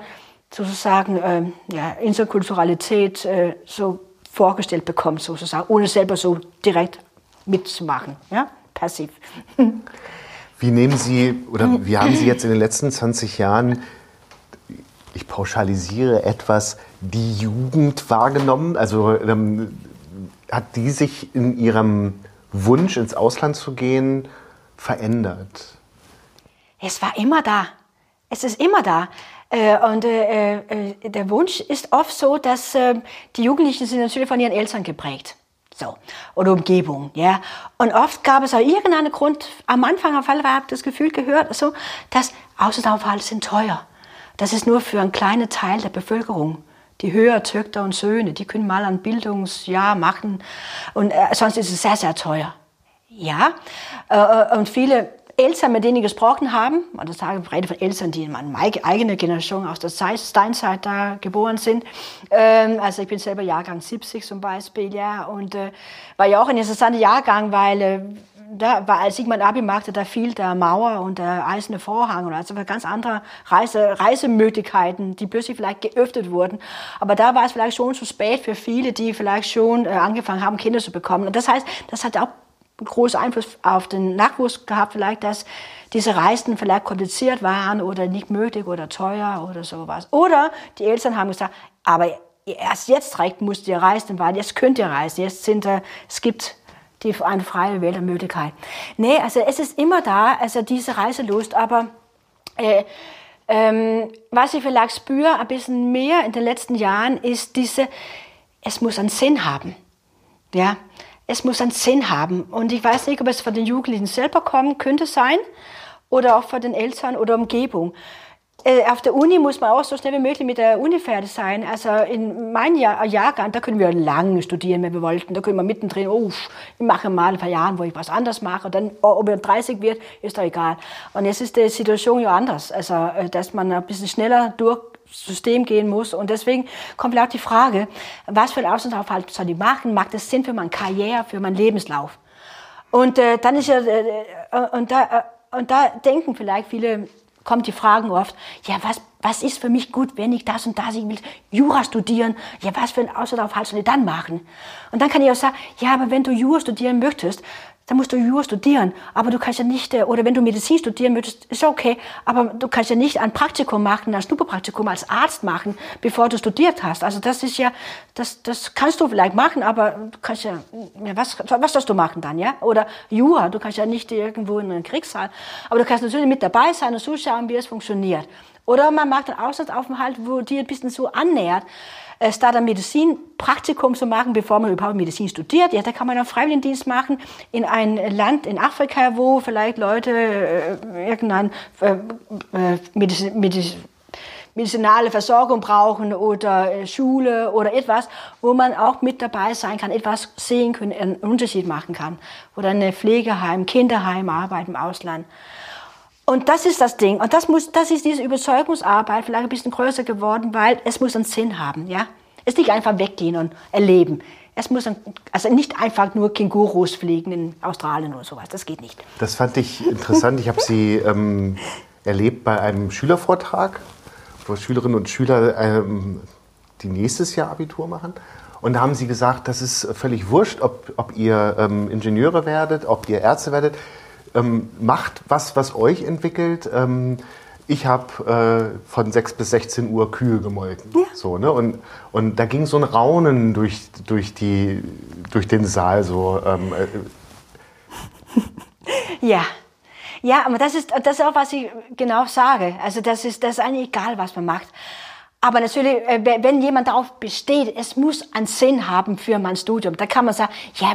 Speaker 4: sozusagen ähm, ja, Interkulturalität äh, so vorgestellt bekommt, sozusagen, ohne selber so direkt mitzumachen, ja, passiv.
Speaker 1: Wie nehmen Sie oder wie haben Sie jetzt in den letzten 20 Jahren, ich pauschalisiere etwas, die Jugend wahrgenommen? Also ähm, hat die sich in ihrem Wunsch, ins Ausland zu gehen, verändert?
Speaker 4: Es war immer da. Es ist immer da. Äh, und äh, äh, der Wunsch ist oft so, dass die Jugendlichen sind natürlich von ihren Eltern geprägt. So. Oder Umgebung, ja. Und oft gab es auch irgendeinen Grund, am Anfang auf alle Fälle das Gefühl gehört, so, dass Auslandsaufenthalte sind teuer. Das ist nur für einen kleinen Teil der Bevölkerung. Die höher Töchter und Söhne, die können mal ein Bildungsjahr machen. Und äh, sonst ist es sehr, sehr teuer. Ja. Äh, und viele Eltern, mit denen ich gesprochen habe, und das sage ich rede von Eltern, die in meiner eigenen Generation aus der Steinzeit da geboren sind. Ähm, also ich bin selber Jahrgang 70 zum Beispiel, ja, und äh, war ja auch ein interessanter Jahrgang, weil äh, da war, als ich mein Abi machte, da fiel der Mauer und der eiserne Vorhang und also ganz andere Reise, Reisemöglichkeiten, die plötzlich vielleicht geöffnet wurden. Aber da war es vielleicht schon zu spät für viele, die vielleicht schon äh, angefangen haben, Kinder zu bekommen. Und das heißt, das hat auch großen Einfluss auf den Nachwuchs gehabt, vielleicht, dass diese Reisen vielleicht kompliziert waren oder nicht möglich oder teuer oder sowas. Oder die Eltern haben gesagt, aber erst jetzt müsst ihr reisen, weil jetzt könnt ihr reisen, jetzt sind, es gibt die, eine freie Wählermöglichkeit. Nee, also es ist immer da, also diese Reiselust, aber äh, ähm, was ich vielleicht spüre, ein bisschen mehr in den letzten Jahren, ist diese, es muss einen Sinn haben. Ja, es muss einen Sinn haben. Und ich weiß nicht, ob es von den Jugendlichen selber kommen könnte sein oder auch von den Eltern oder Umgebung. Äh, auf der Uni muss man auch so schnell wie möglich mit der Uni fertig sein. Also in meinem Jahr, Jahrgang, da können wir lang studieren, wenn wir wollten. Da können wir mittendrin, oh, ich mache mal ein paar Jahre, wo ich was anderes mache. dann, oh, ob er 30 wird, ist doch egal. Und jetzt ist die Situation ja anders. Also, äh, dass man ein bisschen schneller durch System gehen muss. Und deswegen kommt vielleicht die Frage, was für ein Auslandsaufhalt soll ich machen? Macht es Sinn für meine Karriere, für meinen Lebenslauf? Und äh, dann ist ja, äh, äh, und, da, äh, und da denken vielleicht viele, kommt die Fragen oft, ja, was, was ist für mich gut, wenn ich das und das, ich will Jura studieren, ja, was für ein Auslandsaufhalt soll ich dann machen? Und dann kann ich auch sagen, ja, aber wenn du Jura studieren möchtest, dann musst du Jura studieren. Aber du kannst ja nicht, äh, oder wenn du Medizin studieren möchtest, ist okay, aber du kannst ja nicht ein Praktikum machen, ein Schnupperpraktikum als Arzt machen, bevor du studiert hast. Also das ist ja, das, das kannst du vielleicht machen, aber du kannst ja, ja was, was sollst du machen dann, ja? Oder Jura, du kannst ja nicht irgendwo in einen Kriegssaal, aber du kannst natürlich mit dabei sein und zuschauen, wie es funktioniert. Oder man macht einen Auslandsaufenthalt, wo dir ein bisschen so annähert äh, statt ein Medizinpraktikum zu machen, bevor man überhaupt Medizin studiert. Ja, da kann man einen Freiwilligendienst machen in ein Land in Afrika, wo vielleicht Leute äh, irgendein äh, äh Medizin, Medizin medizinale Versorgung brauchen oder äh, Schule oder etwas, wo man auch mit dabei sein kann, etwas sehen kann, einen Unterschied machen kann. Oder ein Pflegeheim, Kinderheim, Arbeit im Ausland. Und das ist das Ding. Und das muss, das ist diese Überzeugungsarbeit vielleicht ein bisschen größer geworden, weil es muss einen Sinn haben, ja. Es nicht einfach weggehen und erleben. Es muss, ein, also nicht einfach nur Kängurus fliegen in Australien oder sowas. Das geht nicht.
Speaker 1: Das fand ich interessant. Ich habe Sie ähm, erlebt bei einem Schülervortrag, wo Schülerinnen und Schüler ähm, die nächstes Jahr Abitur machen. Und da haben sie gesagt, das ist völlig wurscht, ob, ob ihr ähm, Ingenieure werdet, ob ihr Ärzte werdet ähm, macht was, was euch entwickelt. Ähm, ich habe äh, von 6 bis 16 Uhr Kühe gemolken. Ja. So, ne? und, und da ging so ein Raunen durch, durch, die, durch den Saal. So, ähm,
Speaker 4: äh. ja. Ja, aber das ist, das ist auch, was ich genau sage. Also das ist, das ist eigentlich egal, was man macht. Aber natürlich, äh, wenn jemand darauf besteht, es muss einen Sinn haben für mein Studium, da kann man sagen, ja,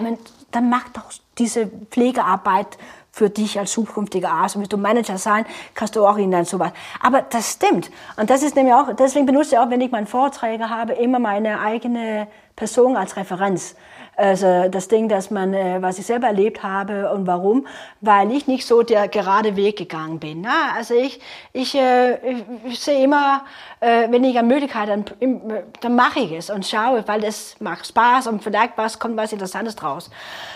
Speaker 4: dann mach doch diese Pflegearbeit für dich als zukünftiger Arzt. Willst du Manager sein, kannst du auch in dann sowas. Aber das stimmt. Und das ist nämlich auch, deswegen benutze ich auch, wenn ich meine Vorträge habe, immer meine eigene Person als Referenz. Also das Ding, dass man, äh, was ich selber erlebt habe und warum, weil ich nicht so der gerade Weg gegangen bin. Ne? Also ich, ich, äh, ich sehe immer, äh, wenn ich eine Möglichkeit, dann, dann mache ich es und schaue, weil das macht Spaß und vielleicht was kommt was Interessantes draus.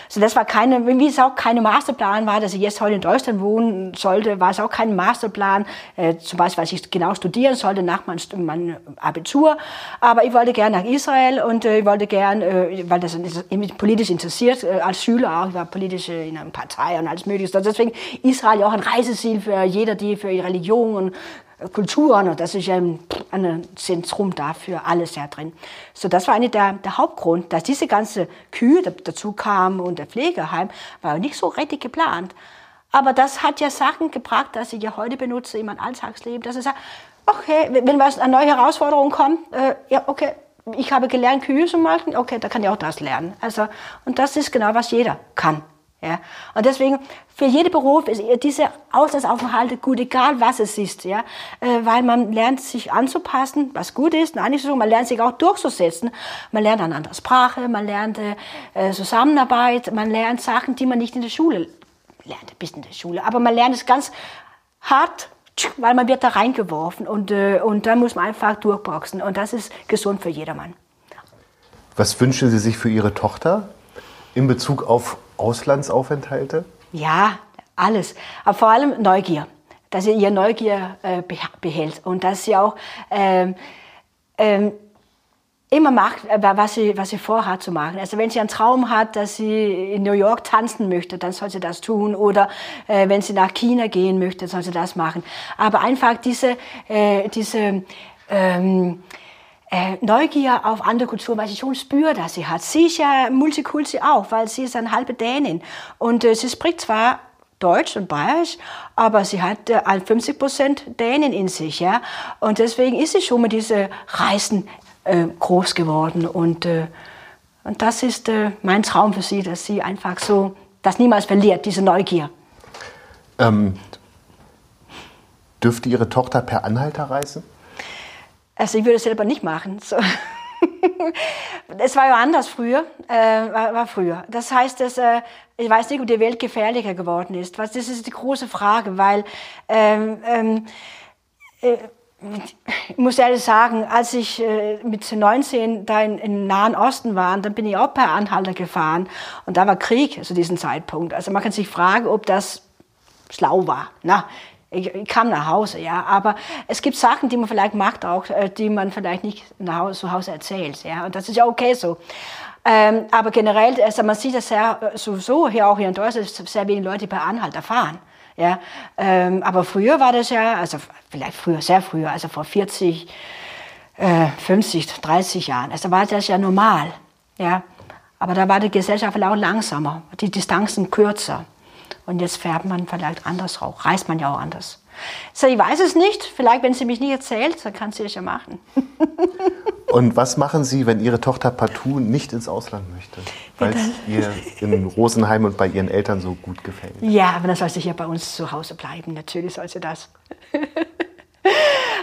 Speaker 4: Also das war keine, wie es auch keine Masterplan war, dass ich jetzt heute in Deutschland wohnen sollte, war es auch kein Masterplan, zum Beispiel, was ich genau studieren sollte nach meinem, Abitur. Aber ich wollte gerne nach Israel und ich wollte gerne, weil das mich politisch interessiert, äh, als Schüler auch, ich war politisch in einer Partei und alles Mögliche. Und deswegen Israel ja auch ein Reiseziel für jeder, die für ihre Religion und Kulturen und das ist ja ein, ein Zentrum dafür, alles ja drin. So, das war eine der, der Hauptgrund, dass diese ganze Kühe dazu kamen und der Pflegeheim war nicht so richtig geplant. Aber das hat ja Sachen gebracht, dass ich ja heute benutze in meinem Alltagsleben, dass ich sage, okay, wenn was eine neue Herausforderung kommt, äh, ja, okay, ich habe gelernt, Kühe zu machen, okay, da kann ich auch das lernen. Also, und das ist genau, was jeder kann. Ja? Und deswegen, für jeden Beruf ist diese Auslandsaufenthalte gut, egal was es ist, ja? Äh, weil man lernt sich anzupassen, was gut ist, nein, nicht so, man lernt sich auch durchzusetzen, man lernt eine andere Sprache, man lernt äh, Zusammenarbeit, man lernt Sachen, die man nicht in der Schule lernt, ein bisschen in der Schule, aber man lernt es ganz hart, weil man wird da reingeworfen und, äh, und dann muss man einfach durchboxen und das ist gesund für jedermann.
Speaker 1: Was wünschen Sie sich für Ihre Tochter in Bezug auf Auslandsaufenthalte?
Speaker 4: Ja, alles. Aber vor allem Neugier. Dass sie ihre Neugier äh, behält und dass sie auch ähm, ähm, immer macht, äh, was sie, was sie vorhat zu machen. Also wenn sie einen Traum hat, dass sie in New York tanzen möchte, dann soll sie das tun. Oder äh, wenn sie nach China gehen möchte, soll sie das machen. Aber einfach diese, äh, diese ähm, äh, Neugier auf andere Kulturen, weil sie schon spürt, dass sie hat. Sie ist ja Multikulti auch, weil sie ist eine halbe Dänin. Und äh, sie spricht zwar Deutsch und Bayerisch, aber sie hat äh, 50 Prozent Dänen in sich, ja. Und deswegen ist sie schon mit diesen Reisen äh, groß geworden. Und, äh, und das ist äh, mein Traum für sie, dass sie einfach so das niemals verliert, diese Neugier. Ähm,
Speaker 1: dürfte Ihre Tochter per Anhalter reisen?
Speaker 4: Also ich würde es selber nicht machen. So. es war ja anders früher, äh, war, war, früher. Das heißt, dass, äh, ich weiß nicht, ob die Welt gefährlicher geworden ist. Was, das ist die große Frage, weil ähm, ähm, äh, ich muss ehrlich sagen, als ich äh, mit 19 da in, im Nahen Osten war, dann bin ich auch per Anhalter gefahren und da war Krieg zu diesem Zeitpunkt. Also man kann sich fragen, ob das schlau war. Na, ich, ich, kam nach Hause, ja, aber es gibt Sachen, die man vielleicht macht auch, äh, die man vielleicht nicht nach Hause, zu Hause erzählt, ja, und das ist ja okay so. Ähm, aber generell, also man sieht das ja äh, sowieso hier auch hier in Deutschland, sehr wenige Leute per Anhalter fahren. Ja, ähm, aber früher war das ja, also vielleicht früher, sehr früher, also vor 40, äh, 50, 30 Jahren, also war das ja normal. Ja, aber da war die Gesellschaft auch langsamer, die Distanzen kürzer. Und jetzt färbt man vielleicht anders auch, reist man ja auch anders. So, ich weiß es nicht. Vielleicht, wenn sie mich nie erzählt, dann kann sie es ja machen.
Speaker 1: Und was machen Sie, wenn Ihre Tochter partout nicht ins Ausland möchte? Weil es ihr in Rosenheim und bei Ihren Eltern so gut gefällt?
Speaker 4: Ja, aber dann soll sie hier bei uns zu Hause bleiben. Natürlich soll sie das.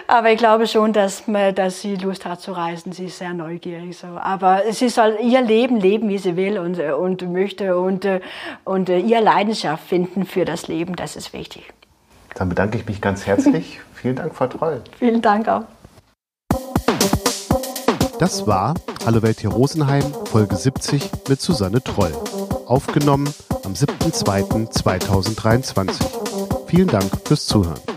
Speaker 4: Aber ich glaube schon, dass, dass sie Lust hat zu reisen. Sie ist sehr neugierig. So. Aber sie soll ihr Leben leben, wie sie will und, und möchte und, und ihr Leidenschaft finden für das Leben. Das ist wichtig.
Speaker 1: Dann bedanke ich mich ganz herzlich. Vielen Dank, Frau Troll.
Speaker 4: Vielen Dank auch.
Speaker 1: Das war Hallo Welt hier Rosenheim, Folge 70 mit Susanne Troll. Aufgenommen am 7.2.2023. Vielen Dank fürs Zuhören.